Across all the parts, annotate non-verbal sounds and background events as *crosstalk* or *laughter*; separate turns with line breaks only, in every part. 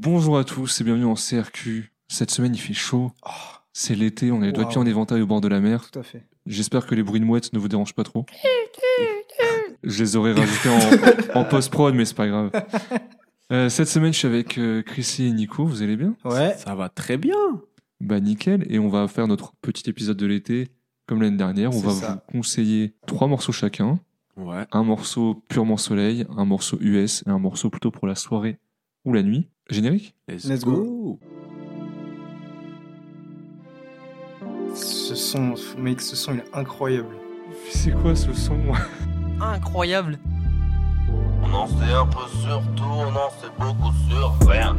Bonjour à tous et bienvenue en CRQ. Cette semaine, il fait chaud.
Oh,
C'est l'été, on a les doigts de pied
Wow.
en éventail au bord de la mer.
tout à fait.
J'espère que les bruits de mouettes ne vous dérangent pas trop. Je les aurais rajoutés en, *laughs* en post-prod, mais c'est pas grave. *laughs* Euh, cette semaine, je suis avec euh, Chrissy et Nico. Vous allez bien?
Ouais.
Ça va très bien.
Bah nickel. Et on va faire notre petit épisode de l'été comme l'année dernière. On va
ça.
vous conseiller trois morceaux chacun.
Ouais.
Un morceau purement soleil, un morceau US et un morceau plutôt pour la soirée ou la nuit. Générique
Let's go. Ce son, mec, ce son il est incroyable.
C'est quoi ce son
incroyable.
On en sait un peu sur tout, on en sait beaucoup sur rien.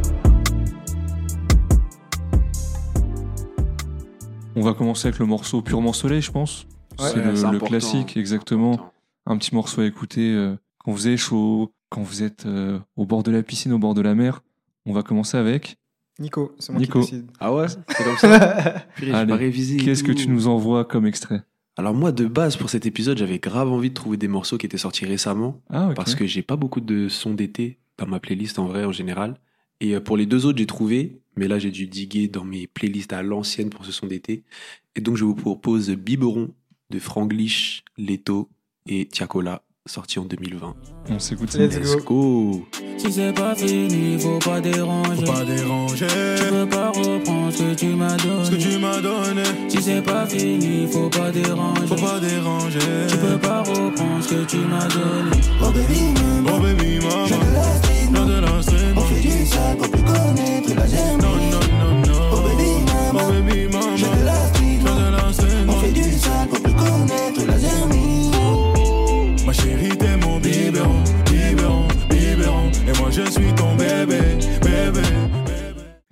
On va commencer avec le morceau purement soleil, je pense.
Ouais.
c'est le, classique, exactement. Un petit morceau à écouter euh, quand vous avez chaud, quand vous êtes euh, au bord de la piscine, au bord de la mer. On va commencer avec.
Nico, c'est moi
Nico.
qui décide.
Ah ouais, c'est comme ça. *laughs*
Qu'est-ce que tu nous envoies comme extrait
Alors moi, de base, pour cet épisode, j'avais grave envie de trouver des morceaux qui étaient sortis récemment,
Ah, ok.
parce que j'ai pas beaucoup de sons d'été dans ma playlist en vrai, en général. Et euh, pour les deux autres, j'ai trouvé, mais là, j'ai dû diguer dans mes playlists à l'ancienne pour ce son d'été. Et donc, je vous propose Biberon de Franglish, Leto et Tiakola, sorti en 2020.
On s'écoute ça.
Let's
Let's
go.
Si c'est pas fini, faut pas déranger.
Faut pas déranger
Tu peux pas reprendre ce que tu m'as donné.
ce que tu m'as donné.
Si c'est pas fini, faut pas déranger.
Faut pas déranger.
Tu peux pas reprendre ce que tu m'as donné.
Oh baby maman, de la street, non de la street. On fait du sale pour plus connaître la germe. Non non non non.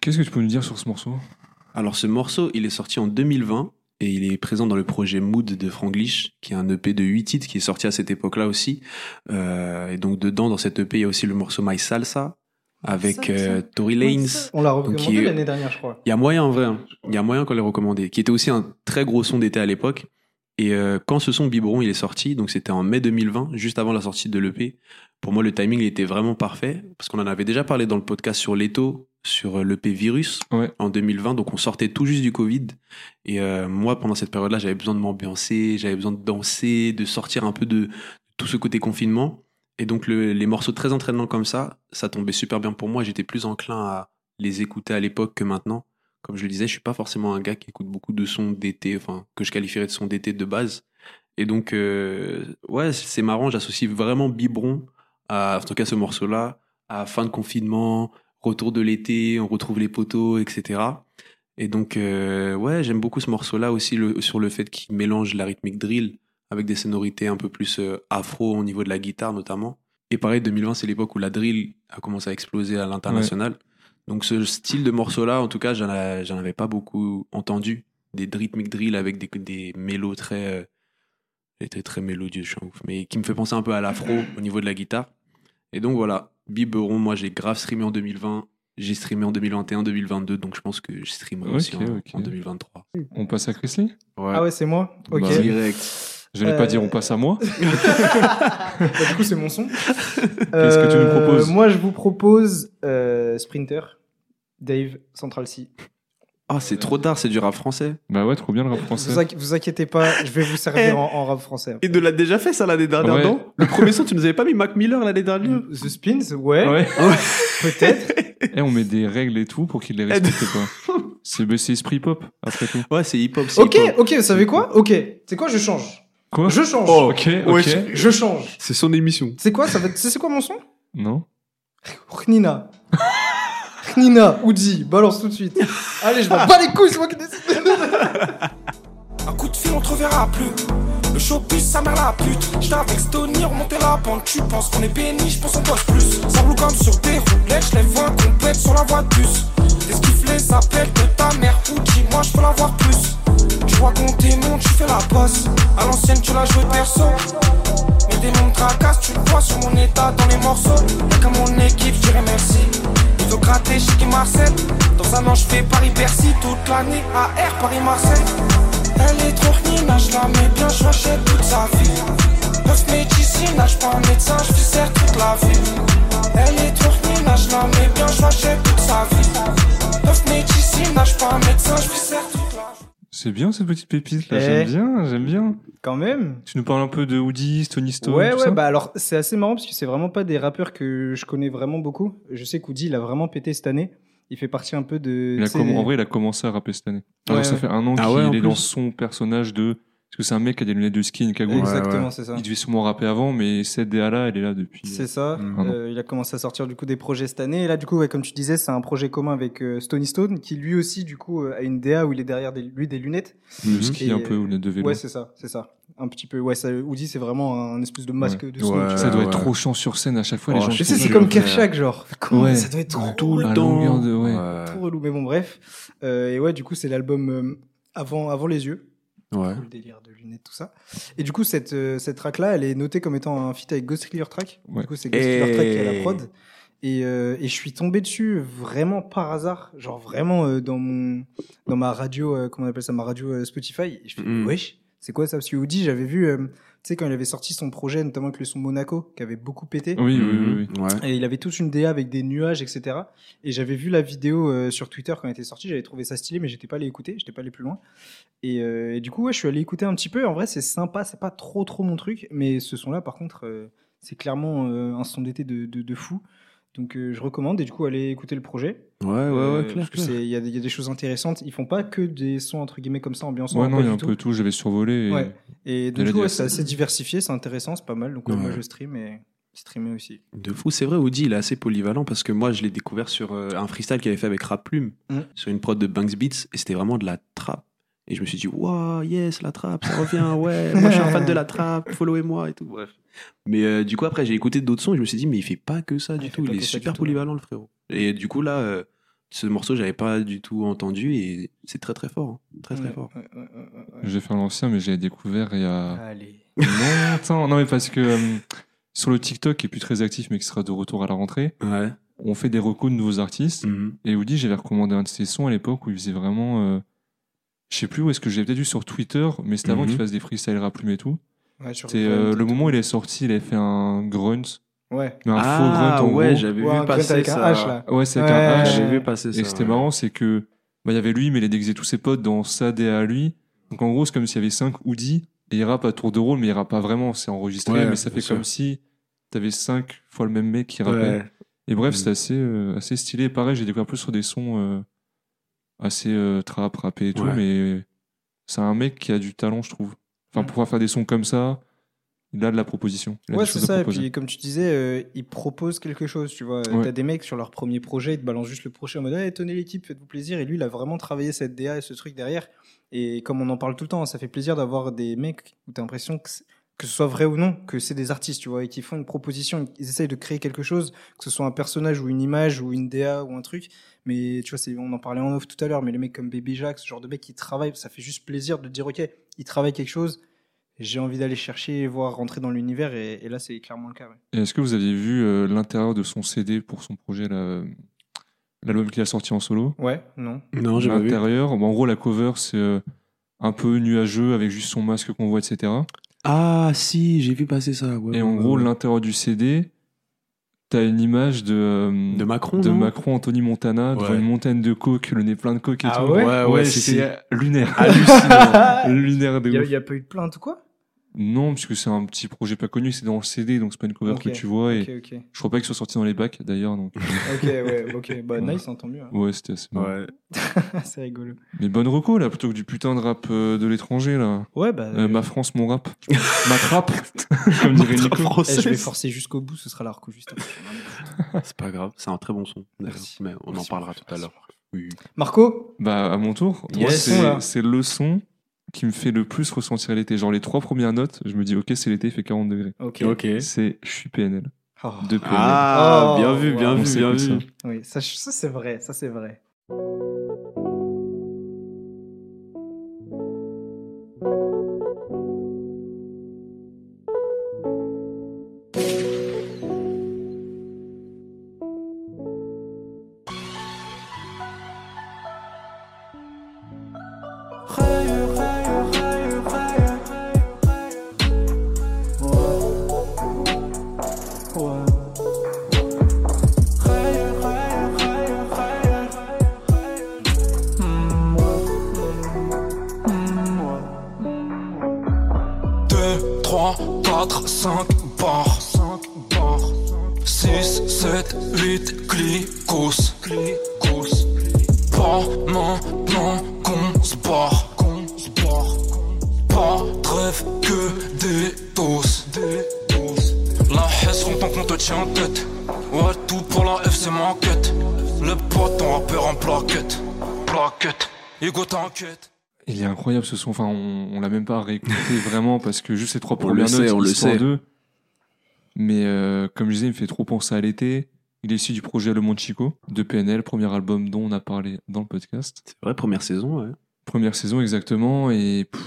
Qu'est-ce que tu peux nous dire sur ce morceau?
Alors ce morceau, il est sorti en 2020 et il est présent dans le projet Mood de Franglish, qui est un EP de 8 titres qui est sorti à cette époque-là aussi. Euh, et donc dedans, dans cet EP, il y a aussi le morceau My Salsa avec euh, Tory Lanez.
On l'a recommandé
il-
l'année dernière, je crois.
Il y a moyen en vrai, hein. il y a moyen qu'on l'ait recommandé, qui était aussi un très gros son d'été à l'époque. Et euh, quand ce son Biberon il est sorti, donc c'était en mai 2020, juste avant la sortie de l'EP, pour moi le timing il était vraiment parfait, parce qu'on en avait déjà parlé dans le podcast sur Leto, sur euh, l'EP Virus,
Ouais.
en 2020, donc on sortait tout juste du Covid. Et euh, moi pendant cette période-là j'avais besoin de m'ambiancer, j'avais besoin de danser, de sortir un peu de tout ce côté confinement. Et donc le- les morceaux très entraînants comme ça, ça tombait super bien pour moi, j'étais plus enclin à les écouter à l'époque que maintenant. Comme je le disais, je suis pas forcément un gars qui écoute beaucoup de sons d'été, enfin que je qualifierais de sons d'été de base. Et donc, euh, ouais, c'est marrant, j'associe vraiment Biberon, à, en tout cas ce morceau-là, à fin de confinement, retour de l'été, on retrouve les poteaux, etc. Et donc, euh, ouais, j'aime beaucoup ce morceau-là aussi sur le fait qu'il mélange la rythmique drill avec des sonorités un peu plus euh, afro au niveau de la guitare notamment. Et pareil, 2020, c'est l'époque où la drill a commencé à exploser à l'international. Donc ce style de morceau-là, en tout cas, j'en a- j'en avais pas beaucoup entendu. Des rythmiques drill avec des, des mélos très, euh, très, très mélodieux, je suis ouf, mais qui me fait penser un peu à l'afro au niveau de la guitare. Et donc voilà, Biberon, moi j'ai grave streamé en 2020, j'ai streamé en 2021, 2022, donc je pense que je streamerai aussi en,
ok.
en 2023.
On passe à Chrisley
Ah ouais, c'est moi? Ok.
Bah,
Bah,
Direct.
J'allais
Euh,
pas dire on passe à moi. *laughs*
du coup, c'est mon son.
Qu'est-ce que tu nous proposes
Moi, je vous propose euh, Sprinter, Dave, Central C.
Ah, c'est trop tard, c'est du rap français.
Bah ouais, trop bien le rap français.
Vous, inqui- vous inquiétez pas, je vais vous servir en, en rap français.
Et de l'a déjà fait ça l'année dernière,
Ouais.
non? Le premier son, tu nous avais pas mis Mac Miller l'année dernière?
The Spins, ouais,
Ouais. *laughs*
peut-être.
Et on met des règles et tout pour qu'ils les respectent quoi. C'est bah, c'est esprit pop après tout.
Ouais, c'est hip-hop.
Ok, ok, vous savez quoi? Ok, c'est quoi? Je change.
Quoi
Je change.
Oh, ok, ok.
Ouais,
Je change.
C'est son émission.
C'est quoi ça va être- C'est c'est quoi mon son?
Non
Nina. Nina, Uzi, balance tout de suite. Allez, je m'en bats les couilles, c'est moi qui décide.
Un coup de fil, on te reverra plus. Le showbiz, ça mère la pute. J'étais avec Stony, remonter la pente. Tu penses qu'on est béni, je pense qu'on bosse plus. Ça roule comme sur des roulettes, je les vois complètes sur la voie de bus. Les skifflés s'appellent de ta mère Uzi, moi je peux l'avoir plus. Tu vois qu'on démonte, tu fais la bosse. Tu l'as joué perso. Mes démons me tracassent, tu le vois sur mon état dans les morceaux. Y'a qu'à mon équipe, je merci. Il veut gratter chez Marcel. Dans un an, je Paris-Bercy toute l'année. AR Paris-Marseille. Elle est trop nina, je la mets bien, je rachète toute sa vie. Neuf médecine, nage pas un médecin, je serre toute la vie. Elle est trop Nina, je la mets bien, je l'achète toute sa vie. Neuf médecine, nage pas un médecin, je suis certain.
C'est bien cette petite pépite là,
Eh.
j'aime bien, j'aime bien.
Quand même.
Tu nous parles un peu de Woody, Tony Stone,
Ouais,
tout
ouais,
ça
bah alors c'est assez marrant parce que c'est vraiment pas des rappeurs que je connais vraiment beaucoup. Je sais qu'Oudi il a vraiment pété cette année. Il fait partie un peu de.
Il a comm- En vrai, il a commencé à rapper cette année. Alors,
Ouais,
ça
ouais.
fait un an
Ah
qu'il
ouais,
est dans son personnage de. Parce que c'est un mec qui a des lunettes de ski, une cagoule.
Exactement,
ouais.
c'est ça.
Il devait sûrement rapper avant, mais cette DA-là, elle est là depuis.
C'est ça. Euh, il a commencé à sortir du coup des projets cette année. Et là, du coup, ouais, comme tu disais, c'est un projet commun avec euh, Stony Stone, qui lui aussi, du coup, euh, a une DA où il est derrière des, lui des lunettes.
Le
Mhm.
ski
Et,
un peu, ou lunettes de vélo.
Ouais, c'est ça, c'est ça. Un petit peu. Ouais, ça, Woody, c'est vraiment un espèce de masque de snow.
Ouais.
tu
ça doit
ouais.
être trop chiant sur scène à chaque fois.
Oh,
les gens
ça,
sais,
c'est comme. Kershak, genre. *laughs* Comment
Ouais.
Ça doit être trop,
Tout le temps.
de- ouais.
trop relou. Mais bon, bref. Euh, et ouais, du coup, c'est l'album euh, avant, avant les yeux.
Ouais.
le délire de lunettes, tout ça. Et du coup, cette, euh, cette track-là, elle est notée comme étant un feat avec Ghost Killer Track.
Ouais.
Du coup, c'est Ghost Killer Track qui est à la prod. Et, euh, et je suis tombé dessus vraiment par hasard, genre vraiment euh, dans mon dans ma radio, euh, comment on appelle ça, ma radio euh, Spotify. Et je fais
Mhm.
wesh, c'est quoi ça? Parce que Woody, j'avais vu, euh, sais, quand il avait sorti son projet, notamment avec le son Monaco, qui avait beaucoup pété.
Oui, oui, oui. oui.
Ouais.
Et il avait toute une DA avec des nuages, etc. Et j'avais vu la vidéo euh, sur Twitter quand elle était sortie, j'avais trouvé ça stylé, mais j'étais pas allé écouter, j'étais pas allé plus loin. Et, euh, et du coup, ouais, je suis allé écouter un petit peu. En vrai, c'est sympa, c'est pas trop trop mon truc, mais ce son-là, par contre, euh, c'est clairement euh, un son d'été de, de, de fou. Donc euh, je recommande et du coup allez écouter le projet.
Ouais, ouais,
Euh,
ouais, clair.
parce que c'est- il y, a des- il y a des choses intéressantes. Ils font pas que des sons entre guillemets comme ça ambiançants.
Ouais, non, il y a un
tout.
peu tout. J'avais survolé. Et...
Ouais. Et donc, du coup, ouais, c'est assez diversifié, c'est intéressant, c'est pas mal. Donc ouais, moi je stream et streamer aussi.
De fou, c'est vrai, Audi, il est assez polyvalent parce que moi, je l'ai découvert sur euh, un freestyle qu'il avait fait avec Rap Plume,
Mm.
sur une prod de Banks Beats, et c'était vraiment de la trap. Et je me suis dit, waouh, yes, la trap, ça revient, ouais, moi je suis un fan de la trap, followez-moi et tout, bref. Mais euh, du coup, après, j'ai écouté d'autres sons et je me suis dit, mais il fait pas que ça du
Il fait
tout, il est
du
super
tout,
polyvalent, le frérot. Et du coup, là, euh, ce morceau, j'avais pas du tout entendu et c'est très très fort, hein. très très
Ouais,
fort.
ouais, ouais, ouais, ouais, ouais.
Je vais faire l'ancien, mais j'ai découvert il y a
Allez.
longtemps. Non, mais parce que euh, sur le TikTok, qui est plus très actif, mais qui sera de retour à la rentrée,
Ouais.
on fait des recos de nouveaux artistes.
Mhm.
Et Woody, j'avais recommandé un de ses sons à l'époque où il faisait vraiment. Je sais plus où est-ce que j'ai peut-être vu sur Twitter, mais c'était avant
Mhm.
qu'il fasse des freestyles rap plume et tout.
Ouais,
C'était euh, le moment où il est sorti, il avait fait un grunt,
Ouais.
mais un faux
Ah,
grunt en
ouais,
gros.
j'avais vu passer
avec
ça.
un H là.
Ouais, c'est avec
Ouais,
un H.
J'avais vu passer ça.
Et c'était
ouais.
marrant, c'est que bah, il y avait lui, mais il a déguisé tous ses potes dans sa DA à lui. Donc en gros, c'est comme s'il y avait 5 Woody et il rappe à tour de rôle, mais il rappe pas vraiment, c'est enregistré,
Ouais,
mais ça fait
sûr.
comme si t'avais 5 fois le même mec qui.
Ouais.
Et bref,
Mm.
c'était assez, euh, assez stylé. Pareil, j'ai découvert peu sur des sons euh, assez euh, trap, rappé et tout,
Ouais.
mais c'est un mec qui a du talent, je trouve. Enfin, pour pouvoir faire des sons comme ça, il a de la proposition. Il a
Ouais, c'est ça. Et puis, comme tu disais, euh, ils proposent quelque chose. Tu vois,
Ouais.
t'as des mecs sur leur premier projet, ils te balancent juste le projet en mode hey, tenez l'équipe, faites-vous plaisir. Et lui, il a vraiment travaillé cette DA et ce truc derrière. Et comme on en parle tout le temps, ça fait plaisir d'avoir des mecs où t'as l'impression que, que ce soit vrai ou non, que c'est des artistes, tu vois, et qui font une proposition, ils essayent de créer quelque chose, que ce soit un personnage ou une image ou une DA ou un truc. Mais tu vois, on en parlait en off tout à l'heure, mais les mecs comme Baby Jack, ce genre de mecs qui travaillent, ça fait juste plaisir de dire ok, ils travaillent quelque chose. J'ai envie d'aller chercher, voir rentrer dans l'univers, et, et là, c'est clairement le cas. ouais.
Est-ce que vous aviez vu euh, l'intérieur de son CD pour son projet, là, l'album qu'il a sorti en solo?
Ouais, non.
Non, j'ai pas vu.
L'intérieur, bon, en gros, la cover, c'est euh, un peu nuageux avec juste son masque qu'on voit, etc.
Ah, si, j'ai vu passer ça. ouais,
Et en
ouais,
gros,
ouais.
l'intérieur du CD, t'as une image de, euh,
de Macron,
de Macron, Anthony Montana, devant
Ouais.
une montagne de coke, le nez plein de coke et
Ah
tout.
ouais
Ouais, ouais,
c'est lunaire.
Hallucinant. *laughs*
lunaire de
Il
ouf.
n'y a, pas eu de plainte ou quoi?
Non, puisque c'est un petit projet pas connu, c'est dans le CD, donc c'est pas une cover que tu vois. Et je crois pas qu'il soit sorti dans les bacs d'ailleurs. Donc... *laughs*
Ok, ouais, ok. Bah, nice, hein, tant mieux. hein.
Ouais, c'était assez marrant.
ouais. *laughs*
c'est rigolo.
Mais bonne reco là, plutôt que du putain de rap euh, de l'étranger là.
Ouais, bah.
Euh, ma France, mon rap. *laughs* ma trappe, comme dirait Nico.
eh, je vais forcer jusqu'au bout, ce sera la reco juste après.
C'est pas grave, c'est un très bon son.
Merci.
Mais on en parlera tout à l'heure. Oui.
Marco
Bah, à mon tour.
Yes.
c'est le son qui me fait le plus ressentir l'été. Genre, les trois premières notes, je me dis, ok, c'est l'été, il fait 40 degrés.
Ok.
Ok.
C'est Je suis PNL.
Oh.
De PNL.
Ah,
Oh,
bien vu, bien
wow.
On
vu, bien vu.
ça.
Oui, ça, ça c'est vrai, ça c'est vrai.
7, 8 clicos Pas maintenant qu'on se barre Pas de rêve que des doses. La hesse longtemps qu'on te tient en tête. Ouais tout pour la F c'est ma quête. Le pote ton rappeur en plaquette. Plaquette. Hugo t'inquiète.
Il est incroyable ce son. Enfin, on, on l'a même pas réécouté *laughs* vraiment parce que juste ces trois
On
premières
le sait,
notes,
on le sait.
d'eux. Mais euh, comme je disais, il me fait trop penser à l'été. Il est issu du projet Le Monde Chico de PNL, premier album dont on a parlé dans le podcast.
C'est vrai, première saison, ouais.
Première saison exactement et pff,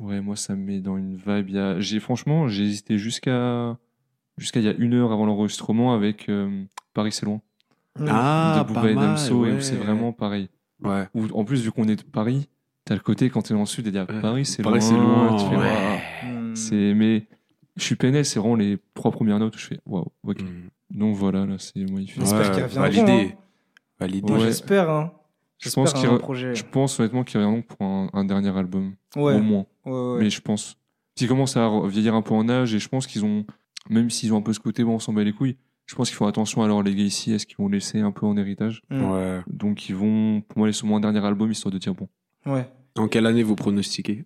ouais moi ça me met dans une vibe. A- J'ai franchement j'ai hésité jusqu'à jusqu'à il y a une heure avant l'enregistrement avec euh, Paris c'est loin
Ah,
de et et c'est vraiment pareil.
Ouais.
Où, en plus vu qu'on est de Paris, t'as le côté quand t'es dans le sud et dire
Ouais.
Paris c'est
Paris,
loin,
c'est loin,
tu fais,
ouais.
C'est mais je suis PNL, c'est vraiment les trois premières notes où je fais waouh. Ok.
Mm.
Donc voilà là c'est magnifique.
J'espère
Ouais,
qu'il reviendra,
Validé.
hein.
Validé.
Ouais.
j'espère, hein.
Je
J'espère
pense qu'il
un
re-
projet.
Je pense honnêtement qu'il reviendront pour un, un dernier album
Ouais,
au moins.
ouais, ouais.
Mais je pense. Ils commencent à vieillir un peu en âge et je pense qu'ils ont, même s'ils ont un peu ce côté, bon, on s'en bat les couilles, je pense qu'ils font attention à leur legacy, est-ce qu'ils vont laisser un peu en héritage.
Ouais.
Donc ils vont, pour moi, laisser au moins un dernier album histoire de dire bon.
Ouais.
En quelle année vous pronostiquez?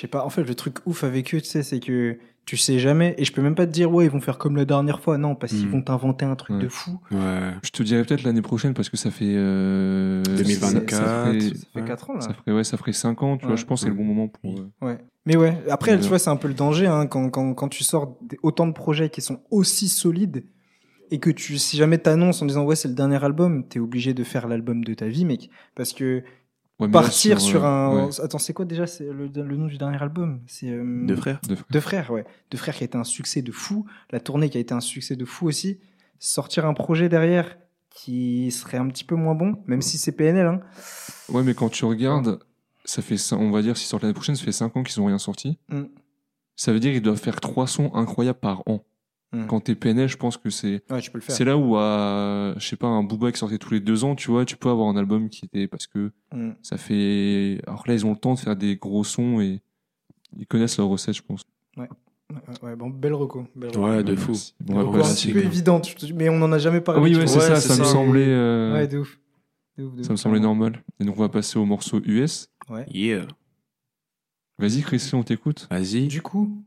Sais pas. En fait, le truc ouf avec eux, tu sais, c'est que tu sais jamais. Et je peux même pas te dire, ouais, ils vont faire comme la dernière fois. Non, parce qu'ils
Hmm.
vont t'inventer un truc
Ouais.
de fou.
Ouais.
Je te dirais peut-être l'année prochaine parce que ça fait. euh,
2024.
Ça ferait,
Ça fait
Ouais.
4 ans, là.
ça ferait, ouais, ça ferait 5 ans, tu vois. Je pense que c'est le bon moment pour. euh,
Ouais. Mais ouais, après,
Ouais.
tu vois, c'est un peu le danger hein, quand, quand, quand tu sors des- autant de projets qui sont aussi solides et que tu, si jamais t'annonces en disant ouais, c'est le dernier album, t'es obligé de faire l'album de ta vie, mec. Parce que
ouais, mais là,
partir sur,
euh,
un.
ouais,
Attends, c'est quoi déjà? C'est le, le nom du dernier album? C'est. euh,
Deux frères
de-
Deux frères, ouais. Deux frères qui a été un succès de fou. La tournée qui a été un succès de fou aussi. Sortir un projet derrière qui serait un petit peu moins bon, même si c'est PNL. Hein.
Ouais, mais quand tu regardes, ça fait, on va dire, s'ils sortent l'année prochaine, ça fait 5 ans qu'ils ont rien sorti.
Mm.
Ça veut dire qu'ils doivent faire 3 sons incroyables par an.
Mm.
Quand t'es PNL, je pense que c'est.
Ouais, tu peux le faire.
C'est là où, à, je sais pas, un Booba qui sortait tous les deux ans, tu vois, tu peux avoir un album qui était. Parce que
Mm.
ça fait. Alors là, ils ont le temps de faire des gros sons et ils connaissent leur recette, je pense.
Ouais, ouais, bon, belle reco. Belle reco.
Ouais, de
Ouais,
fou.
Bon, ouais,
un
c'est-
peu évidente, te- mais on en a jamais parlé.
Oui,
tu
ouais, c'est ça, ça me semblait. euh,
Ouais, de ouf. De ouf, de
ça me semblait normal. Et donc, on va passer au morceau US.
Yeah.
Vas-y, Christian, on t'écoute.
Vas-y.
Du coup,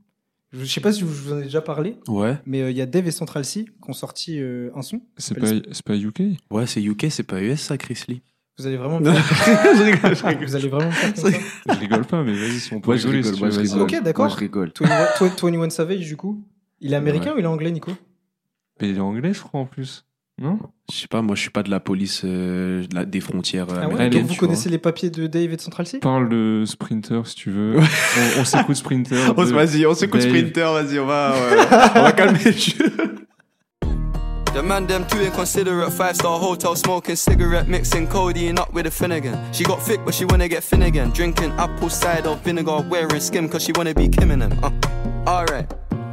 je sais pas si je vous en ai déjà parlé,
Ouais.
mais euh, il y a Dave et Central C qui ont sorti euh, un son.
C'est pas, c'est pas UK
Ouais, c'est UK, c'est pas US, ça, Chris Lee.
Vous allez vraiment.
Non, *laughs*
me faire-
je rigole, je rigole.
Vous allez vraiment me faire comme ça.
Je rigole pas, mais vas-y, si on peut
Moi, je
rigoler,
rigole,
si
moi,
tu
je
veux, vas-y.
rigole.
Ok, d'accord.
Moi, je rigole.
21, toi- 21 Savage, du coup. Il est américain
Ouais.
ou il est anglais, Nico?
Mais il est anglais, je crois, en plus. Non
Je sais pas, moi, je suis pas de la police euh, de la- des frontières euh,
Ah ouais,
américaines.
Donc vous
tu vois.
connaissez les papiers de Dave et de Central C
Parle de Sprinter, si tu veux. on on s'écoute Sprinter. *laughs*
On
de-
se- Vas-y, on s'écoute
Dave.
Sprinter, vas-y, on va, ouais. on va calmer le jeu.
The man them too inconsiderate. Five star hotel smoking cigarette, mixing codeine up with a Finnegan. She got thick, but she wanna get again. Drinking apple cider vinegar, wearing skim, cause she wanna be Kim in them. Uh, Alright.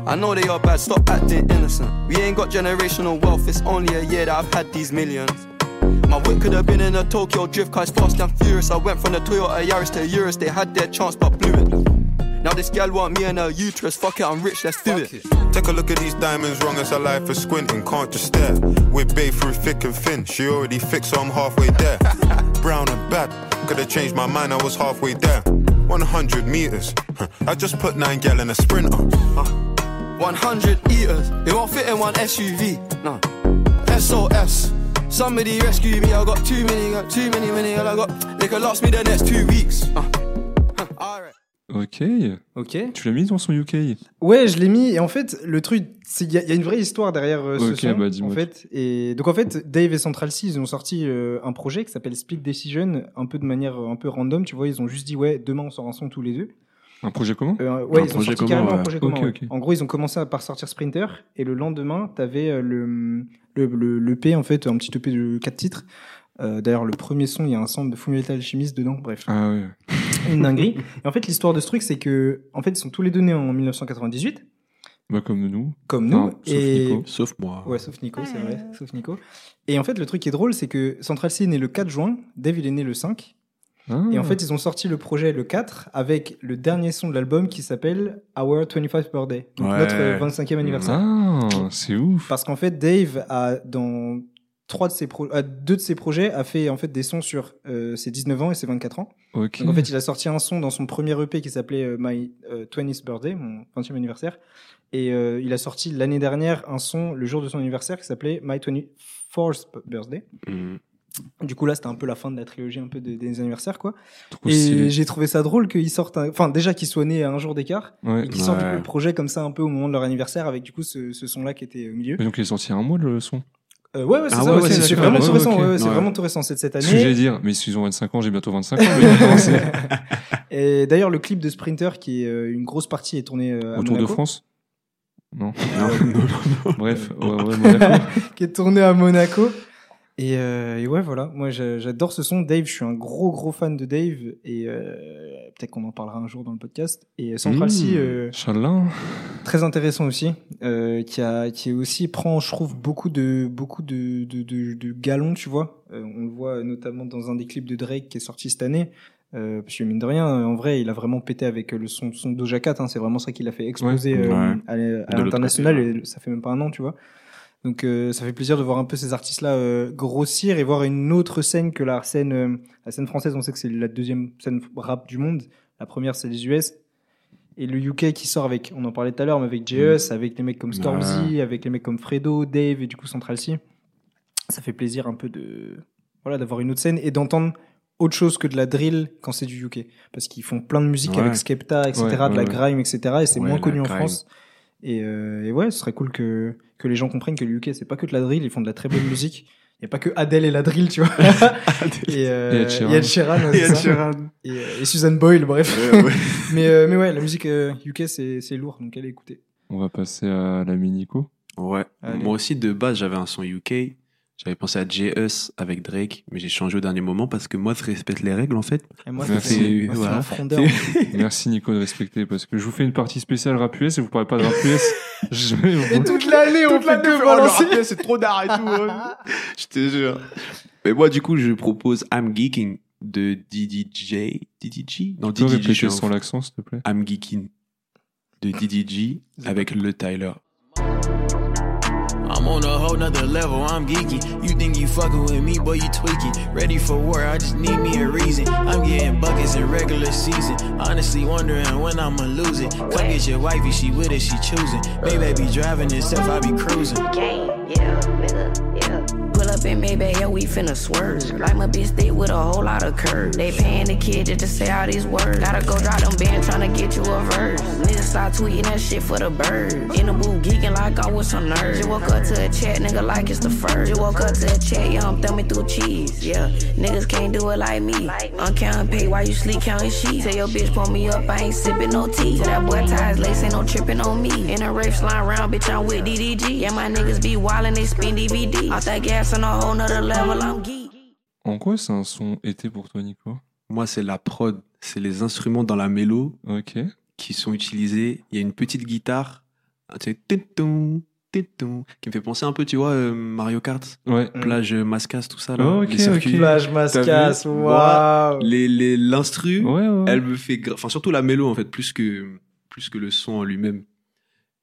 I know they are bad, stop acting innocent. We ain't got generational wealth, it's only a year that I've had these millions. My whip could have been in a Tokyo drift, cause fast and furious. I went from the Toyota Yaris to Urus, they had their chance but blew it. Now this gal want me and her uterus, fuck it, I'm rich, let's do it.
Take a look at these diamonds, wrong as her life is squinting, can't just stare. With babe through thick and thin, she already fixed, so I'm halfway there. *laughs* Brown and bad, could have changed my mind, I was halfway there. 100 meters, I just put nine gal in a sprinter.
100 eaters, it won't fit in one SUV. No. SOS. Somebody rescue me, I got too many, got too many, many, I got. They could last me the next two weeks. Uh. Alright.
Ok.
Ok.
Tu l'as mis dans son UK
Ouais, je l'ai mis. Et en fait, le truc, c'est qu'il y, il y a une vraie histoire derrière euh, ce
Ok,
son.
bah, dis-moi
en fait, et donc en fait, Dave et Central C, ils ont sorti euh, un projet qui s'appelle Split Decision, un peu de manière euh, un peu random. Tu vois, ils ont juste dit ouais, demain on sort un son tous les deux.
Un projet commun
Euh, ouais,
Un
ils ont
projet
sorti
commun,
carrément un projet ouais. En gros, ils ont commencé à par sortir Sprinter et le lendemain, t'avais euh, le le le l'EP en fait, un petit EP de quatre titres. Euh, D'ailleurs, le premier son, il y a un sample de Full Metal Alchemist dedans. Bref,
Ah ouais. *laughs*
une dinguerie. Et en fait, l'histoire de ce truc, c'est que en fait, ils sont tous les deux nés en 1998,
Bah, comme nous.
comme nous.
Enfin, sauf
et
Nico.
Sauf moi.
Ouais, sauf Nico, c'est vrai, sauf Nico. Et en fait, le truc qui est drôle, c'est que Central C est né le 4 juin, Dave il est né le 5.
Ah.
Et en fait, ils ont sorti le projet le 4 avec le dernier son de l'album qui s'appelle Our 25th Birthday, donc
Ouais.
notre 25e anniversaire.
Ah, c'est ouf.
Parce qu'en fait, Dave a dans trois de ses pro- euh, deux de ses projets a fait en fait des sons sur euh, ses 19 ans et ses 24 ans.
Ok.
Donc en fait, il a sorti un son dans son premier EP qui s'appelait euh, My euh, 20th Birthday, mon 20e anniversaire. Et euh, il a sorti l'année dernière un son le jour de son anniversaire qui s'appelait My 24th Birthday.
Mhm.
Du coup là, c'était un peu la fin de la trilogie un peu de- des anniversaires quoi.
Trop
Et j'ai trouvé ça drôle qu'ils sortent, un- enfin déjà qu'ils soient nés à un jour d'écart
Ouais.
et qu'ils sortent
Ouais.
le projet comme ça un peu au moment de leur anniversaire avec du coup ce, ce son là qui était au milieu.
Mais donc il est sorti un mois le son?
Euh, ouais, ouais, c'est
Ah
ça,
ouais,
ouais,
ouais,
c'est vraiment
ouais,
tout récent.
ok.
ouais, ouais, c'est
Ouais.
vraiment tout récent. C'est de cette
Ce que j'allais
année.
dire, mais s'ils ont 25 ans, j'ai bientôt 25 ans. *laughs*
Et d'ailleurs, le clip de Sprinter, qui est euh, une grosse partie, est tourné euh, à
Autour de. France? *laughs* Non.
Non, non, non.
Bref, ouais, ouais, Monaco. *laughs*
qui est tourné à Monaco. Et, euh, et ouais, voilà. Moi, j'a- j'adore ce son. Dave, je suis un gros, gros fan de Dave. Et euh, peut-être qu'on en parlera un jour dans le podcast. Et Central
Mmh.
C, euh,
Inch'Allah.
très intéressant aussi, euh, qui a, qui aussi prend, je trouve, beaucoup de, beaucoup de, de, de, de galons, tu vois. Euh, on le voit notamment dans un des clips de Drake qui est sorti cette année. Euh, parce que mine de rien, en vrai, il a vraiment pété avec le son, son Doja Cat. Hein, c'est vraiment ça qui l'a fait exploser
Ouais.
euh,
Ouais.
à, à l'international. ça fait même pas un an, tu vois. Donc euh, ça fait plaisir de voir un peu ces artistes-là euh, grossir et voir une autre scène que la scène, euh, la scène française. On sait que c'est la deuxième scène rap du monde. La première, c'est les US. Et le UK qui sort avec, on en parlait tout à l'heure, mais avec JS, avec les mecs comme Stormzy, avec les mecs comme Fredo, Dave et du coup Central C. Ça fait plaisir un peu de, voilà, d'avoir une autre scène et d'entendre autre chose que de la drill quand c'est du UK. Parce qu'ils font plein de musique
Ouais.
avec Skepta, etc.,
Ouais,
de la grime, etc. Et c'est moins connu en. France. Et, euh, et ouais, ce serait cool que, que les gens comprennent que le UK, c'est pas que de la drill, ils font de la très bonne musique. Il n'y a pas que Adele et la drill, tu vois. *laughs* et, euh,
Et Ed Sheeran.
et Ed Sheeran. Et, euh, et Susan Boyle, bref.
Ouais, ouais. *laughs*
mais, euh, mais ouais, la musique euh, UK, c'est c'est lourd, donc allez écouter.
On va passer à la Minico.
Ouais.
Allez.
Moi aussi, de base, j'avais un son UK. J'avais pensé à JS avec Drake, mais j'ai changé au dernier moment parce que moi, je respecte les règles, en fait.
Et moi,
Merci.
c'est moi, c'est
Voilà.
un frondeur. *laughs*
Merci Nico de respecter parce que je vous fais une partie spéciale rap US et vous parlez pas de rap US. *laughs* Je vais vous-
Et toute l'année, on fait que balancer.
c'est trop d'art et tout. hein. *laughs* je te jure. Mais moi, du coup, je propose I'm Geeking de DDJ. DDG Non,
Tu peux
DDG.
répéter sans l'accent s'il te plaît?
I'm Geeking de DDG avec le Tyler.
I'm on a whole nother level, I'm geeky. You think you fucking with me, boy, you tweaking. Ready for war, I just need me a reason. I'm getting buckets in regular season. Honestly wondering when I'ma lose it. Come get your wifey, she with it, she choosing. Maybe I be driving itself, I be cruising.
Game, yeah, nigga, yeah. Up in Maybach, yeah, we finna swerve. Like my bitch thick with a whole lot of curve. They paying the kid just to say all these words. Gotta go drop them band tryna get you a verse. Niggas start tweeting that shit for the birds. In the booth geeking like I was some nerd. Just woke up to a chat, nigga, like it's the first. Just woke up to a chat, yeah, I'm thumbing through cheese. Yeah, niggas can't do it like me. I'm counting pay while you sleep counting sheets. Tell your bitch pull me up, I ain't sipping no tea. Tell that boy ties lace ain't no tripping on me. In a rape slide around, bitch, I'm with DDG. Yeah, my niggas be wildin', they spin DVD. Off that gas I'm.
En quoi c'est un son été pour toi Nico?
Moi, c'est la prod. C'est les instruments dans la mélo
Ok.
qui sont utilisés. Il y a une petite guitare. Tu qui me fait penser un peu, tu vois, euh, Mario Kart.
Ouais.
Plage euh, Mascas, tout ça. Là,
Oh, ok,
les circuits.
ok.
Plage Mascas, waouh.
Les, les, l'instru,
Ouais, ouais.
elle me fait. gra- Enfin, surtout la mélo, en fait, plus que, plus que le son en lui-même.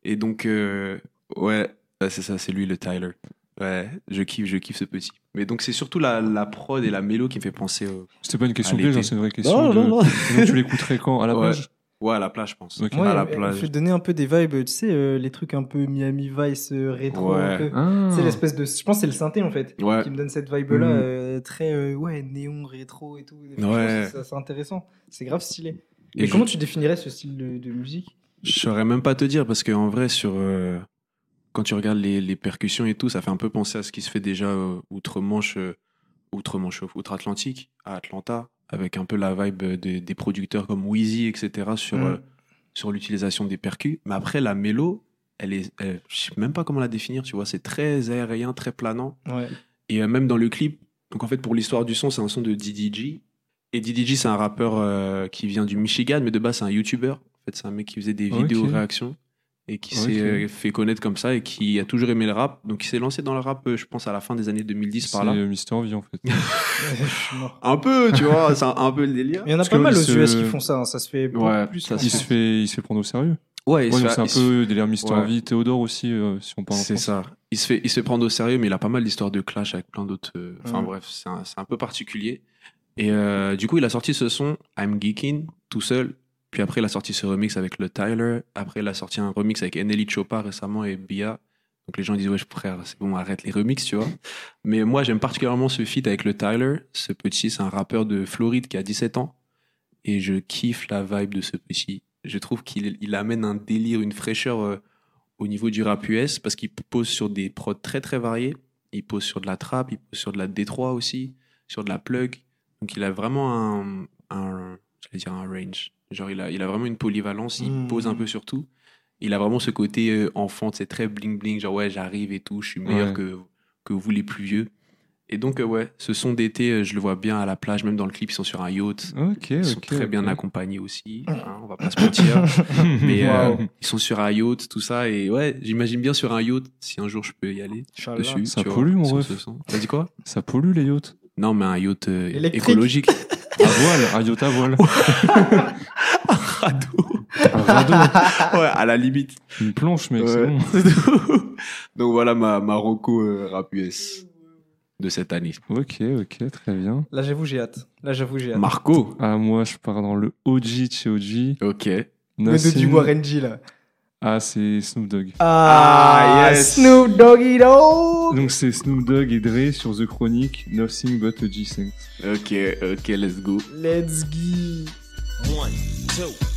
Et donc, euh, ouais, c'est ça, c'est lui, le Tyler. Ouais, je kiffe, je kiffe ce petit. Mais donc, c'est surtout la, la prod et la mélo qui me fait penser au.
C'était pas une question piège, c'est une vraie question.
Non,
de...
non, non. *laughs*
Donc, tu l'écouterais quand? À la
Ouais.
plage?
Ouais, à la plage, je pense.
Ok.
Moi,
à la
elle- elle
plage.
fait donner un peu des vibes, tu sais, euh, les trucs un peu Miami Vice euh, rétro.
Ouais.
Ah.
C'est l'espèce de. Je pense que c'est le synthé en fait
Ouais.
qui me donne cette vibe là,
Mhm.
euh, très euh, ouais néon rétro et tout.
Ouais.
c'est- C'est intéressant. C'est grave stylé.
Et
Mais
je-
comment tu définirais ce style de, de musique?
Je saurais même pas te dire parce qu'en vrai, sur euh, quand tu regardes les, les percussions et tout, ça fait un peu penser à ce qui se fait déjà euh, outre-Manche, euh, outre-Manche, outre-Atlantique, à Atlanta, avec un peu la vibe euh, des, des producteurs comme Wheezy, etc. sur
Mm.
euh, sur l'utilisation des percus. Mais après, la mélo, elle est, elle- je sais même pas comment la définir. Tu vois, c'est très aérien, très planant.
Ouais.
Et euh, même dans le clip, donc en fait, pour l'histoire du son, c'est un son de DDG. Et DDG, c'est un rappeur euh, qui vient du Michigan, mais de base, c'est un YouTuber. En fait, c'est un mec qui faisait des vidéos réactions. Et qui s'est euh, fait connaître comme ça et qui a toujours aimé le rap. Donc il s'est lancé dans le rap, euh, je pense, à la fin des années 2010 par
C'est
là.
euh, Mister V en fait. *laughs*
Un peu, tu vois, c'est un, un peu le délire.
Il y en a
Parce
pas mal aux
ce-
US qui font ça, hein, ça se fait
Ouais,
plus.
ça
Il se fait, il se fait prendre au sérieux.
Ouais,
Ouais,
se
c'est un
se-
peu délire Mister
Ouais.
V. Théodore aussi, euh, si on parle
C'est ça. Il se, fait, il se fait prendre au sérieux, mais il a pas mal d'histoires de clash avec plein d'autres. euh, Enfin bref, c'est un, c'est un peu particulier. Et euh, du coup, il a sorti ce son, I'm Geeking, tout seul. Puis après, il a sorti ce remix avec le Tyler. Après, il a sorti un remix avec Nelly Choppa récemment et Bia. Donc les gens disent, ouais, frère, c'est bon, arrête les remixes, tu vois. Mais moi, j'aime particulièrement ce feat avec le Tyler. Ce petit, c'est un rappeur de Floride qui a 17 ans. Et je kiffe la vibe de ce petit. Je trouve qu'il il amène un délire, une fraîcheur euh, au niveau du rap US parce qu'il pose sur des prods très très variés. Il pose sur de la trap, il pose sur de la D3 aussi, sur de la plug. Donc il a vraiment un, dire un range. Genre il a, il a vraiment une polyvalence, il
Mhm.
pose un peu sur tout. Il a vraiment ce côté euh, enfant, c'est très bling bling, genre ouais j'arrive et tout, je suis meilleur
Ouais.
que, que vous les plus vieux. Et donc euh, ouais, ce son d'été, euh, je le vois bien à la plage, même dans le clip, ils sont sur un yacht.
Ok,
Ils sont
ok,
très bien accompagnés aussi, hein, on va pas se mentir. *laughs* Mais euh, ils sont sur un yacht, tout ça. Et ouais, j'imagine bien sur un yacht, si un jour je peux y aller dessus.
Ça
vois,
pollue, ref.
ce son. T'as dit quoi?
Ça pollue les yachts?
Non, mais un yacht euh, écologique. *laughs*
À voile, un yacht à voile. *laughs*
Radeau.
Un radeau, *laughs*
ouais, à la limite.
une planche, mec,
Ouais,
c'est bon.
Donc voilà ma, ma Rocco euh, rap US de cette année.
Ok, ok, très bien.
Là, j'avoue, j'ai hâte. Là, j'avoue, j'ai hâte.
Marco.
Ah, moi, je pars dans le OG de chez OG.
Ok.
Mais de du Warren G, là.
Ah, c'est Snoop Dogg.
Ah, yes.
Snoop Doggy Dogg
Donc, c'est Snoop Dogg et Dre sur The Chronic, Nothing But a G-Sync.
Ok, ok, let's go.
Let's go.
One, two,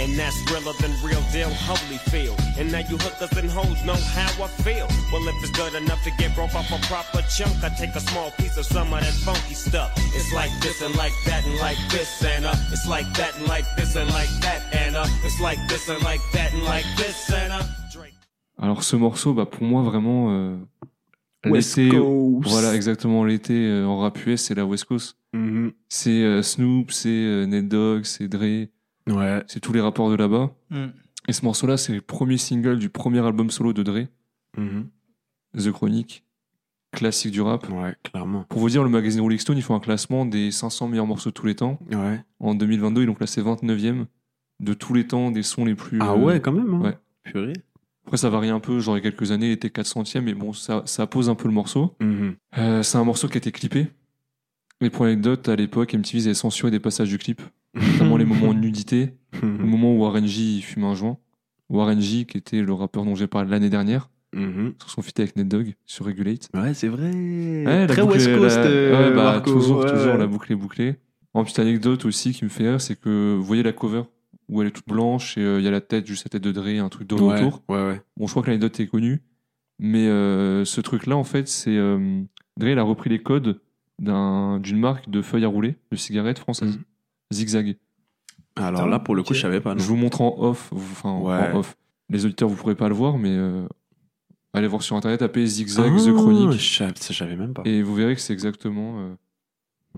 And that's realer than real deal, Holyfield. And now you hookers and hoes know how I feel. Well, if it's good enough to get broke off a proper chunk, I take a small piece of some of that funky stuff. It's like this and like that and like this and uh. It's like that and like this and like that and uh. It's like this and like that and like this and uh.
Alors, ce morceau, bah, pour moi, vraiment, euh,
West
l'été.
Coast.
Voilà, exactement, l'été euh, en rap US, c'est la West Coast.
Mhm.
C'est euh, Snoop, c'est euh, Ned Dogg, c'est Dre,
Ouais.
c'est tous les rappeurs de là-bas.
Mm.
Et ce morceau-là, c'est le premier single du premier album solo de Dre,
Mhm.
The Chronic, classique du rap.
Ouais, clairement.
Pour vous dire, le magazine Rolling Stone, ils font un classement des 500 meilleurs morceaux de tous les temps.
Ouais.
En 2022, ils l'ont classé 29e de tous les temps des sons les plus.
Ah
euh,
ouais, quand même. Hein.
ouais.
Purée.
Après, ça varie un peu. Genre, il y a quelques années, il était 400e, mais bon, ça, ça pose un peu le morceau.
Mhm.
Euh, c'est un morceau qui a été clippé. Et pour l'anecdote, à l'époque, MTV ils avaient censuré des passages du clip, notamment les moments de *laughs* nudité, le moment où Warren G il fume un joint. Warren G, qui était le rappeur dont j'ai parlé l'année dernière,
Mhm.
sur son feat avec Ned Dogg sur Regulate.
Ouais, c'est vrai.
Ouais,
Très
boucle
West
est-
Coast.
la-
euh,
ouais, bah,
Marco,
toujours,
ouais.
toujours, la boucle est bouclée. En petite anecdote aussi qui me fait rire, c'est que vous voyez la cover où elle est toute blanche et euh, il y a la tête, juste la tête de Dre, un truc d'or
Ouais,
autour.
ouais, ouais.
Bon, je crois que l'anecdote est connue, mais euh, ce truc-là, en fait, c'est Dre, il a repris les codes d'un- d'une marque de feuilles à rouler, de cigarettes françaises,
Mhm.
Zigzag.
Alors là, pour le coup,
ok.
je savais pas.
Je vous montre en off, vous- enfin
Ouais.
en off. Les auditeurs, vous pourrez pas le voir, mais euh, allez voir sur internet, tapez Zigzag The
Ah,
Chronique,
Je savais, même pas.
et vous verrez que c'est exactement euh,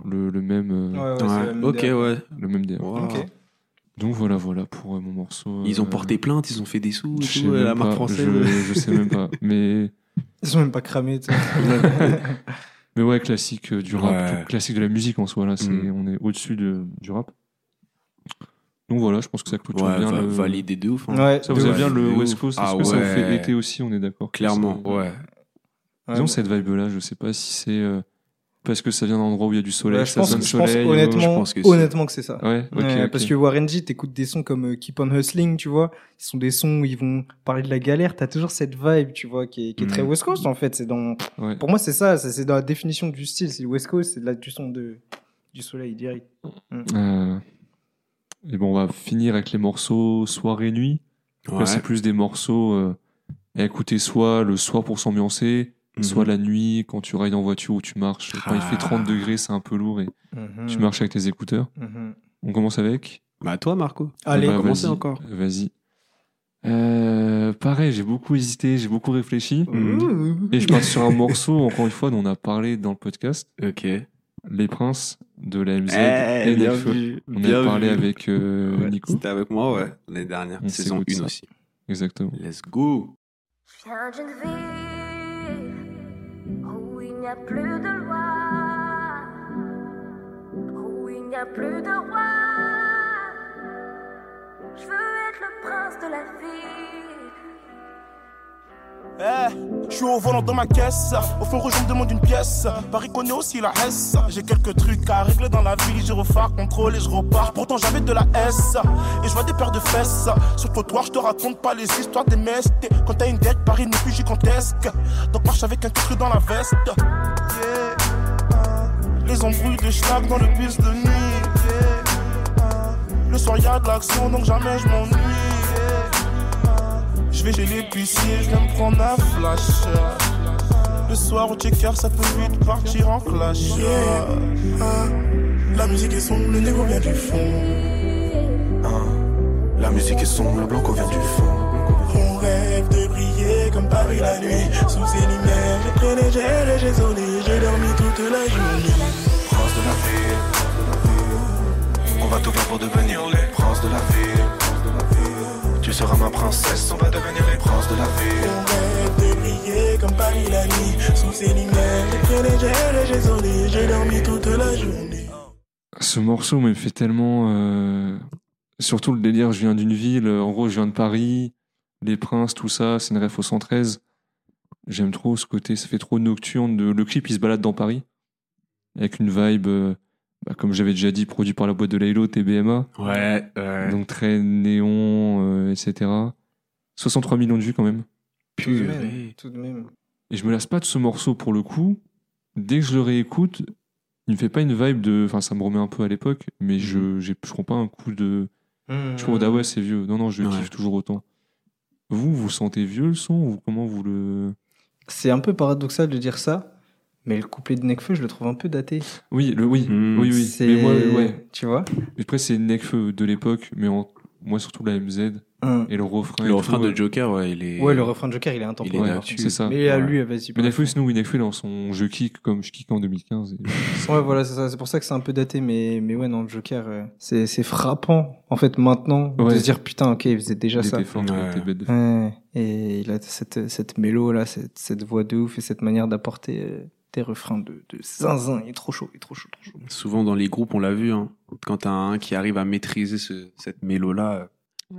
le, le même, euh,
Ouais, ouais, c'est
Ouais,
la même
Ok,
idée.
ouais.
le même délire.
Wow.
Ok.
Donc voilà, voilà pour euh, mon morceau.
Ils ont
euh,
porté plainte, ils ont fait des sous et tout, la marque française.
Je, je sais même pas, *laughs* mais
Ils sont même pas cramés. *laughs*
mais ouais, classique euh, du rap,
Ouais.
classique de la musique en soi là. C'est,
Mm.
on est au-dessus de, du rap. Donc voilà, je pense que ça clôture
Ouais,
bien
va-
le.
validé de ouf. hein.
Ouais,
Ça vous
ouf.
bien le West. Coast Est-ce
Ah
que ça vous fait été aussi On est d'accord?
Clairement, ouais.
Ouais,
Disons cette vibe là, je sais pas si c'est euh, parce que ça vient d'un endroit où il y a du soleil,
Ouais, je
ça
pense,
sonne
je pense
soleil.
honnêtement,
je pense que
honnêtement que c'est ça.
Ouais.
Parce que Warren G, t'écoutes des sons comme euh, Keep on Hustling, tu vois. Ce sont des sons où ils vont parler de la galère. T'as toujours cette vibe, tu vois, qui est, qui est très
Mhm.
West Coast en fait. C'est dans,
Ouais.
pour moi, c'est ça. C'est dans la définition du style. C'est West Coast, c'est du son de, du soleil direct.
Euh, Et bon, on va finir avec les morceaux soir et nuit. Là, c'est plus des morceaux euh, à écouter soit le soir pour s'ambiancer,
Mhm.
soit la nuit quand tu rides en voiture ou tu marches. Quand il fait
Ah.
30 degrés, c'est un peu lourd et
Mhm.
tu marches avec tes écouteurs.
Mhm.
On commence avec
Bah, toi, Marco.
Allez,
Bah,
commencez encore.
Vas-y. Euh, pareil, j'ai beaucoup hésité, j'ai beaucoup réfléchi.
Mhm.
Et je passe sur un morceau, encore une fois, dont on a parlé dans le podcast.
Ok.
Les Princes de la MZ
Eh,
et Nekfeu.
vu,
On
bien
a parlé
vu.
avec euh,
Ouais,
Nico.
C'était avec moi, ouais, l'année dernière.
On
Saison
s'écoute
1
ça.
aussi.
Exactement.
Let's go.
N'y a plus de loi, où il n'y a plus de roi. Je veux être le prince de la ville.
Eh, je suis au volant dans ma caisse. Au fond on me demande une pièce. Paris connaît aussi la S. J'ai quelques trucs à régler dans la vie. Je refais contrôle et je repars. Pourtant, j'avais de la S. Et je vois des paires de fesses. Sur le trottoir, je te raconte pas les histoires des mestes. Quand t'as une dette, Paris n'est plus gigantesque. Donc marche avec un titre dans la veste. Les embrouilles de schnack dans le bus de nuit. Le soir, y a de l'action, donc jamais je m'ennuie. Je vais chez l'épicier, je vais me prendre un flash. Le soir au checker, ça peut vite partir en clash. Ah, La musique est sombre, le négo vient du fond. Ah, La musique est sombre, le blanco vient du fond. On rêve de briller comme Paris la nuit. Sous ces lumières, j'ai traîné, j'ai j'ai zoné, j'ai dormi toute la journée. Prince de la ville, on va tout faire pour devenir les princes de la ville. Tu seras ma princesse, on va devenir les princes de la ville. On rêve de briller comme Paris la nuit. Sous ces lumières, j'ai traîné, j'ai erré, j'ai zoné, j'ai dormi toute la journée.
Ce morceau me fait tellement. euh, Surtout le délire, je viens d'une ville, en gros, je viens de Paris, les princes, tout ça, c'est une ref au 113. J'aime trop ce côté, ça fait trop nocturne. De... Le clip, il se balade dans Paris, avec une vibe, euh, bah, comme j'avais déjà dit, produit par la boîte de Laylo, TBMA.
Ouais, ouais.
Donc très néon, euh, etc. 63 millions de vues quand même.
Tout de même. Tout de même.
Et je me lasse pas de ce morceau pour le coup. Dès que je le réécoute, il me fait pas une vibe de. Enfin, ça me remet un peu à l'époque, mais je j'ai- je prends pas un coup de.
Mhm.
Je trouve, ah ouais, c'est vieux. Non, non, je le
Ouais.
kiffe toujours autant. Vous, vous sentez vieux le son ou comment vous le.
C'est un peu paradoxal de dire ça, mais le couplet de Nekfeu, je le trouve un peu daté.
Oui, le, oui,
Hmm.
oui, oui.
C'est-
Mais moi, ouais.
Tu vois
Mais Après, c'est Nekfeu de l'époque, mais en... moi, surtout la MZ.
Hum.
Et le refrain.
Le refrain
tout,
de
ouais.
Joker, ouais, il est.
Ouais, le refrain de Joker, il est
Il est
intemporel.
C'est ça.
Mais à
Ouais.
lui, vas-y.
Mais Nekfeu, sinon, oui, Nekfeu, dans son Je kick comme je kick en 2015. *laughs* et-
Ouais, voilà, c'est ça. C'est pour ça que c'est un peu daté, mais, mais ouais, non, le Joker, euh, c'est c'est frappant, en fait, maintenant, de
Ouais.
se dire, putain, ok, il faisait déjà
Il
ça.
était fort, il
Ouais.
était bête de
Ouais. Et il a cette, cette mélo, là, cette, cette voix de ouf et cette manière d'apporter euh, des refrains de, de zinzin. Il est trop chaud, il est trop chaud, trop chaud.
Souvent dans les groupes, on l'a vu, hein, quand t'as un qui arrive à maîtriser ce- cette mélo-là,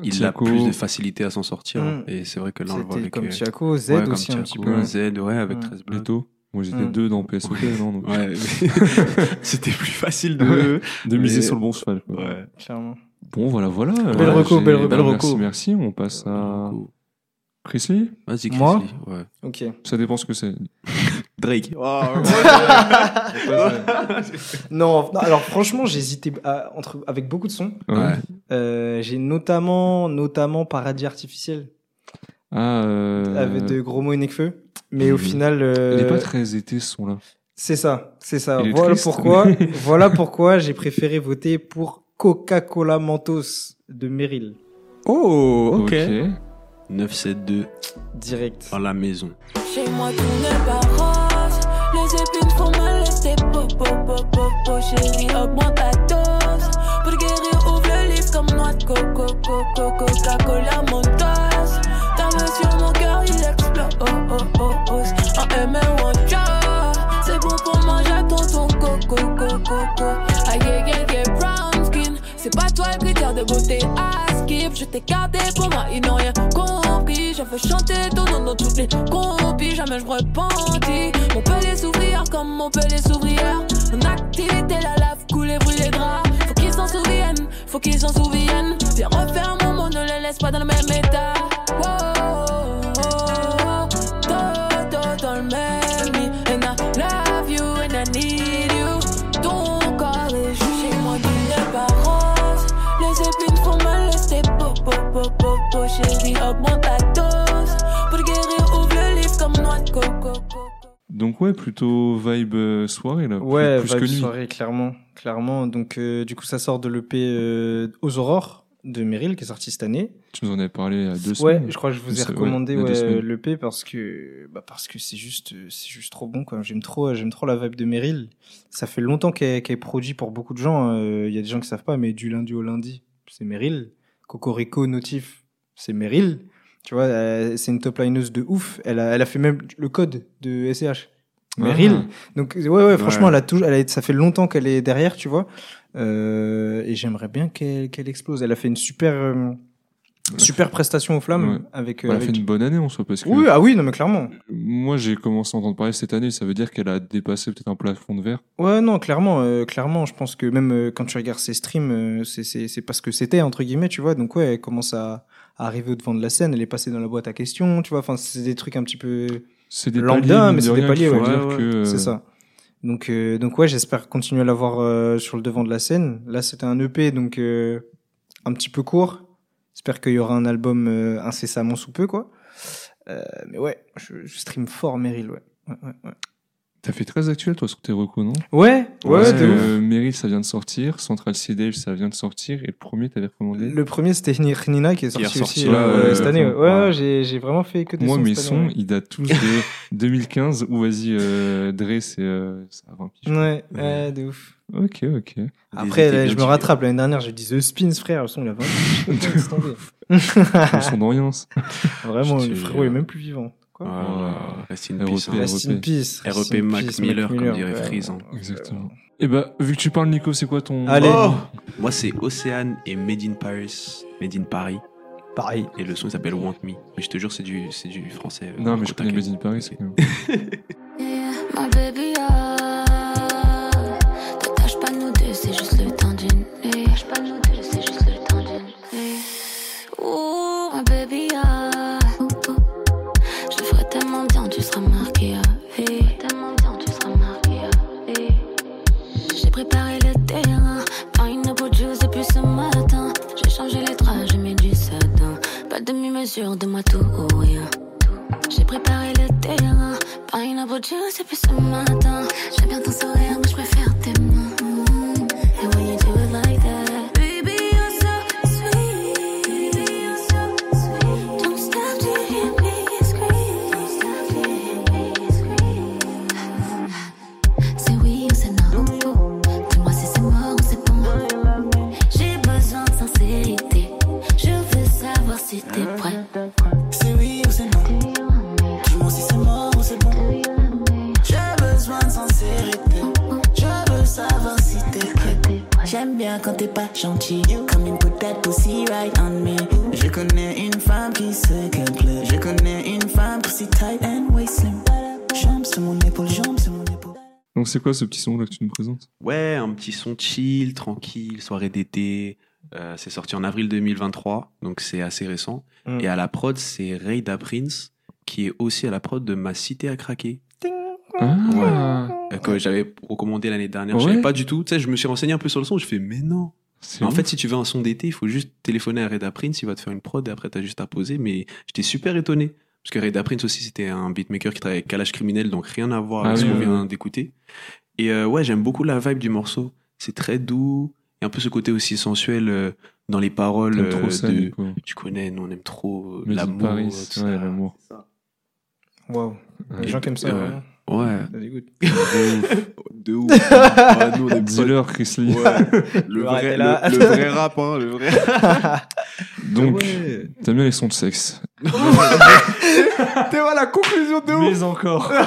il a plus de facilité à s'en sortir.
Mm.
Et c'est vrai que là, on le voit avec.
comme
euh,
Thiago, Z
ouais, comme
aussi un petit peu.
Z, ouais, avec
Mm.
13 blocs.
Leto. Moi, j'étais
Mm.
deux dans PSOK, non donc...
Ouais, mais *laughs* c'était plus facile de.
Ouais, de miser
mais-
sur le bon cheval. quoi.
Ouais.
Clairement.
Bon, voilà, voilà.
Belle reco, belle reco.
bah,
Belle
merci,
reco.
merci. On passe à Chrisley.
Vas-y,
Moi
Chrisley, ouais.
Ok.
Ça dépend ce que c'est.
Drake. *laughs*
non, non, alors franchement, j'ai hésité à- entre, avec beaucoup de sons.
Ouais.
Euh, j'ai notamment, notamment Paradis Artificiel,
Ah, euh...
avec de Gros mots et Nekfeu. Mais au
Mhm.
final. euh,
Il est pas très été ce son-là.
C'est ça, c'est ça. Voilà
triste,
pourquoi,
mais- *laughs*
voilà pourquoi j'ai préféré voter pour Coca-Cola Mentos de Meryl.
Oh, ok.
Ok.
972
Direct.
dans la maison.
Chez moi tout po Chérie augmente ta dose. Pour guérir ouvre le livre comme noix de coco coco Coca-Cola Mentos Ta main sur mon cœur il explose. Oh, oh, oh, oh. En M ou C'est bon pour manger tonton coco coco coco. Aïe aïe aïe brown skin. C'est pas toi le critère de beauté. À skip. Je t'ai gardé pour moi ils n'ont rien compris. Je fais chanter ton nom dans toutes les compis. Jamais je repentis. Mon pelé s'ouvrir comme on peut les ouvrières. En activité, la lave coule et brûle les draps. Faut qu'ils s'en souviennent, faut qu'ils s'en souviennent. Viens refaire mon monde, ne les laisse pas dans le même état. Wow,
Donc ouais, plutôt vibe euh, soirée là. plus-
Ouais,
plus,
vibe
que
soirée, clairement, clairement. Donc, euh, du coup, ça sort de l'EP euh, Aux Aurores de Meryl qui est sorti cette année.
Tu nous en avais parlé à deux
ouais,
semaines.
je crois que je vous ai
ouais,
recommandé ouais, l'EP parce que bah parce que c'est juste c'est juste trop bon quoi. J'aime trop j'aime trop la vibe de Meryl. Ça fait longtemps qu'elle qu'elle est produit pour beaucoup de gens. Il y a des gens qui savent pas, mais du lundi au lundi, c'est Meryl. Cocorico Notif, c'est Meryl. Tu vois, c'est une top lineuse de ouf. Elle a, elle a fait même le code de SCH. Meryl. Donc ouais, ouais, franchement,
Ouais.
elle a toujours, elle a, ça fait longtemps qu'elle est derrière, tu vois. Euh, et j'aimerais bien qu'elle qu'elle explose. Elle a fait une super euh, super prestation aux flammes
Ouais.
avec. euh,
Elle a
avec-
fait une bonne année en soi parce que.
Oui, ah oui, non mais clairement.
Moi, j'ai commencé à entendre parler cette année. Ça veut dire qu'elle a dépassé peut-être un plafond de verre.
Ouais, non, clairement, euh, clairement, je pense que même euh, quand tu regardes ses streams, euh, c'est parce que c'était entre guillemets, tu vois. Donc ouais, elle commence à, à arriver au devant de la scène. Elle est passée dans la boîte à questions, tu vois. Enfin, c'est des trucs un petit peu
C'est des
lambda, mais c'est des paliers, ouais.
dire que, euh,
C'est ça. Donc euh, donc ouais, j'espère continuer à l'avoir euh, sur le devant de la scène. Là, c'était un EP, donc euh, un petit peu court. J'espère qu'il y aura un album euh, incessamment sous peu, quoi. Euh, mais ouais, je, je stream fort Meryl, ouais. ouais, ouais, ouais.
T'as fait très actuel, toi, sur tes recos, non?
Ouais, ouais,
Parce
de
que
ouf.
euh, Meryl, ça vient de sortir. Central CDL, ça vient de sortir. Et le premier, t'avais recommandé?
Le premier, c'était Nina qui est sorti, aussi
ouais,
euh,
ouais,
cette
ouais,
année. Ouais,
ouais.
ouais, j'ai, vraiment fait que des
Moi,
sons
mes sons,
ouais.
ils datent tous de 2015. Ou vas-y, euh, Dre, c'est euh, c'est à 20 piges.
Ouais, ouais, de ouf.
Ok, ok.
Après, là, je me rattrape. L'année dernière, j'ai dit The Spins, frère. Le son, il a 20 piges. *laughs* Laisse tomber.
Le son d'Orience.
Vraiment, le frérot est même plus vivant. Quoi.
Rest in
REP,
peace. hein.
Rest in peace, rest
REP
in
Mac
peace,
Miller, comme dirait
ouais.
Freeze. hein.
Exactement. Et bah, vu que tu parles, Nico, c'est quoi ton.
Allez.
Oh Moi, c'est Océane et Made in Paris. Made in Paris.
Pareil.
Et le son il s'appelle Want Me. Mais je te jure, c'est du, c'est du français. euh,
Non, mais je connais Made in Paris, c'est quand même. *laughs*
My baby, ah. T'attaches pas nous deux, c'est juste le Pas de moi tout. J'ai préparé le terrain. Pineapple juice depuis ce matin. J'aime bien ton sourire, mais je préfère c'est
quoi ce petit son là que tu nous présentes?
Ouais, un petit son chill, tranquille, soirée d'été. Euh, c'est sorti en avril 2023, donc c'est assez récent.
Mm.
Et à la prod, c'est Rayda Prince, qui est aussi à la prod de Ma Cité à craquer.
Ah.
Euh, que j'avais recommandé l'année dernière. Je
Ouais.
savais pas du tout. Tu sais, je me suis renseigné un peu sur le son. Je fais, mais non. En fait, si tu veux un son d'été, il faut juste téléphoner à Reda Prince. Il va te faire une prod et après, t'as juste à poser. Mais j'étais super étonné. Parce que Reda Prince aussi, c'était un beatmaker qui travaillait avec Kalash Criminel, donc rien à voir
Ah
avec ce qu'on vient
oui.
d'écouter. Et euh, ouais, j'aime beaucoup la vibe du morceau. C'est très doux. Et un peu ce côté aussi sensuel euh, dans les paroles.
Trop
euh,
ça,
de-. Tu connais, nous on aime trop euh, l'amour.
Ouais, l'amour.
Waouh. Les gens qui aiment ça,
euh,
vraiment.
Ouais.
Dégoûte. *laughs*
De ouf. Ouais, nous, on aime
Chris Lee.
Ouais. Le, *laughs* vrai, le, le vrai rap, hein, le vrai. *laughs*
Donc,
Ouais.
t'aimes bien les sons de sexe. *laughs*
T'es voilà la conclusion de ouf.
Mais encore. *laughs*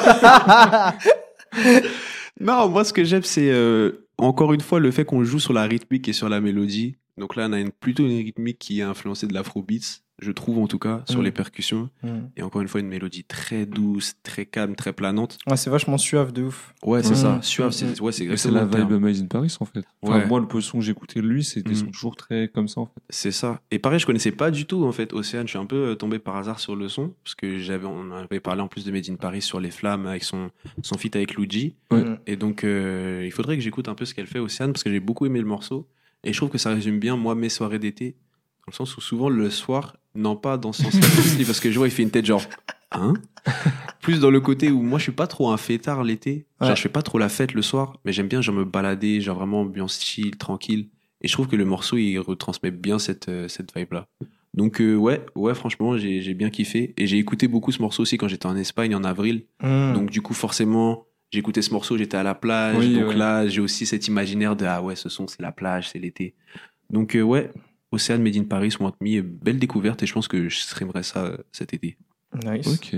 Non, moi, ce que j'aime, c'est euh, encore une fois le fait qu'on joue sur la rythmique et sur la mélodie. Donc là, on a une, plutôt une rythmique qui est influencée de l'afrobeats. Je trouve en tout cas, sur
Mm.
les percussions.
Mm.
Et encore une fois, une mélodie très douce, très calme, très planante.
Ouais, c'est vachement suave de ouf.
Ouais, c'est
Mm.
ça. Suave, c'est
Mm.
ouais, c'est
la vibe Made in Paris en fait. Enfin,
Ouais.
Moi, le peu son que j'écoutais de lui, c'était
Mm.
toujours très comme ça en fait.
C'est ça. Et pareil, je connaissais pas du tout en fait Océane. Je suis un peu euh, tombé par hasard sur le son parce que j'avais, on avait parlé en plus de Made in Paris sur les flammes avec son son feat avec Luigi.
Ouais.
Mm.
Et donc euh, il faudrait que j'écoute un peu ce qu'elle fait Océane parce que j'ai beaucoup aimé le morceau et je trouve que ça résume bien moi mes soirées d'été dans le sens où souvent le soir, non pas dans ce sens-là parce que je vois il fait une tête genre hein? Plus dans le côté où moi je suis pas trop un fêtard l'été. Genre
Ouais.
je fais pas trop la fête le soir, mais j'aime bien genre me balader, genre vraiment ambiance chill, tranquille. Et je trouve que le morceau il retransmet bien cette euh, cette vibe là. Donc euh, ouais, ouais franchement j'ai j'ai bien kiffé et j'ai écouté beaucoup ce morceau aussi quand j'étais en Espagne en avril.
Mm.
Donc du coup forcément écouté ce morceau, j'étais à la plage,
Oui,
donc
ouais.
là j'ai aussi cet imaginaire de ah ouais ce son c'est la plage, c'est l'été. Donc euh, ouais, Océane Made in Paris, Want Me, belle découverte et je pense que je streamerai ça euh, cet été.
Nice.
Ok.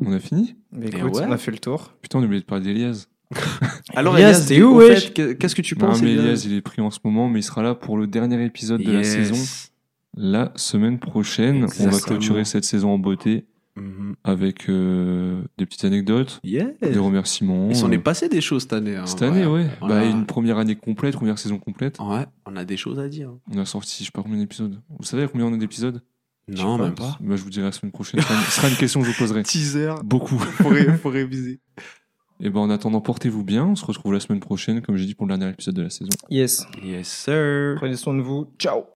On a fini?
Mais écoute,
ouais.
on a fait le tour.
Putain, on a oublié de parler d'Elias. *laughs*
Alors
Elias, t'es où, wesh
Qu'est-ce que tu
Non,
penses
mais
Elias
il est pris en ce moment, mais il sera là pour le dernier épisode de la saison. La semaine prochaine, on va clôturer cette saison en beauté
Mhm.
avec euh, des petites anecdotes,
Yeah.
des remerciements.
Il s'en est
Euh,
passé des choses cette année. hein,
Cette année, ouais. Bah, une première année complète, première saison complète.
Ouais, on a des choses à dire.
On a sorti, je sais pas combien d'épisodes. Vous savez combien on a d'épisodes?
Non, même pas.
Bah, je vous dirai la semaine prochaine. Ce sera une, ce sera une question que je vous poserai. *laughs*
Teaser.
Beaucoup. *laughs*
Faut, ré- faut réviser.
Et ben, en attendant, portez-vous bien. On se retrouve la semaine prochaine, comme j'ai dit, pour le dernier épisode de la saison.
Yes.
Yes, sir.
Prenez soin de vous. Ciao.